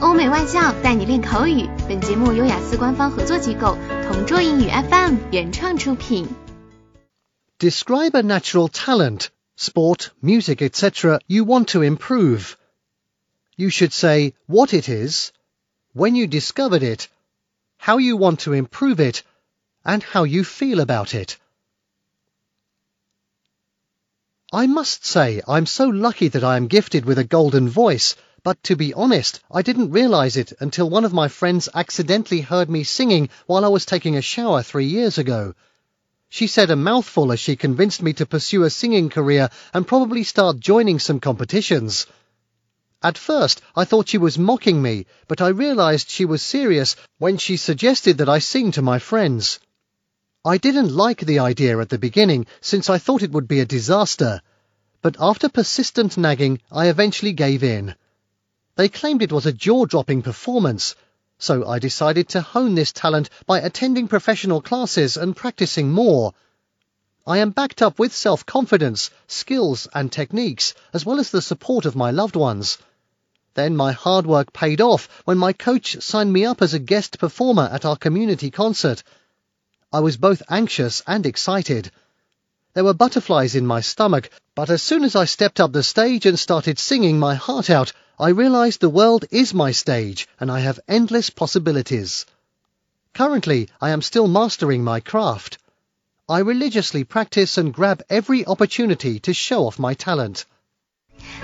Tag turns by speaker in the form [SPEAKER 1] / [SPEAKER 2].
[SPEAKER 1] 欧美外教带你练口语。本节目由雅思官方合作机构同桌英语 FM 原创出品。
[SPEAKER 2] Describe a natural talent, sport, music, etc. you want to improve. You should say what it is, when you discovered it, how you want to improve it, and how you feel about it. I must say I'm so lucky that I am gifted with a golden voice but to be honest, I didn't realize it until one of my friends accidentally heard me singing while I was taking a shower three years ago. She said a mouthful as she convinced me to pursue a singing career and probably start joining some competitions. At first, I thought she was mocking me, but I realized she was serious when she suggested that I sing to my friends. I didn't like the idea at the beginning, since I thought it would be a disaster. But after persistent nagging, I eventually gave in. They claimed it was a jaw-dropping performance, so I decided to hone this talent by attending professional classes and practicing more. I am backed up with self-confidence, skills and techniques, as well as the support of my loved ones. Then my hard work paid off when my coach signed me up as a guest performer at our community concert. I was both anxious and excited. There were butterflies in my stomach, but as soon as I stepped up the stage and started singing my heart out, I realized the world is my stage and I have endless possibilities. Currently, I am still mastering my craft. I religiously practice and grab every opportunity to show off my talent.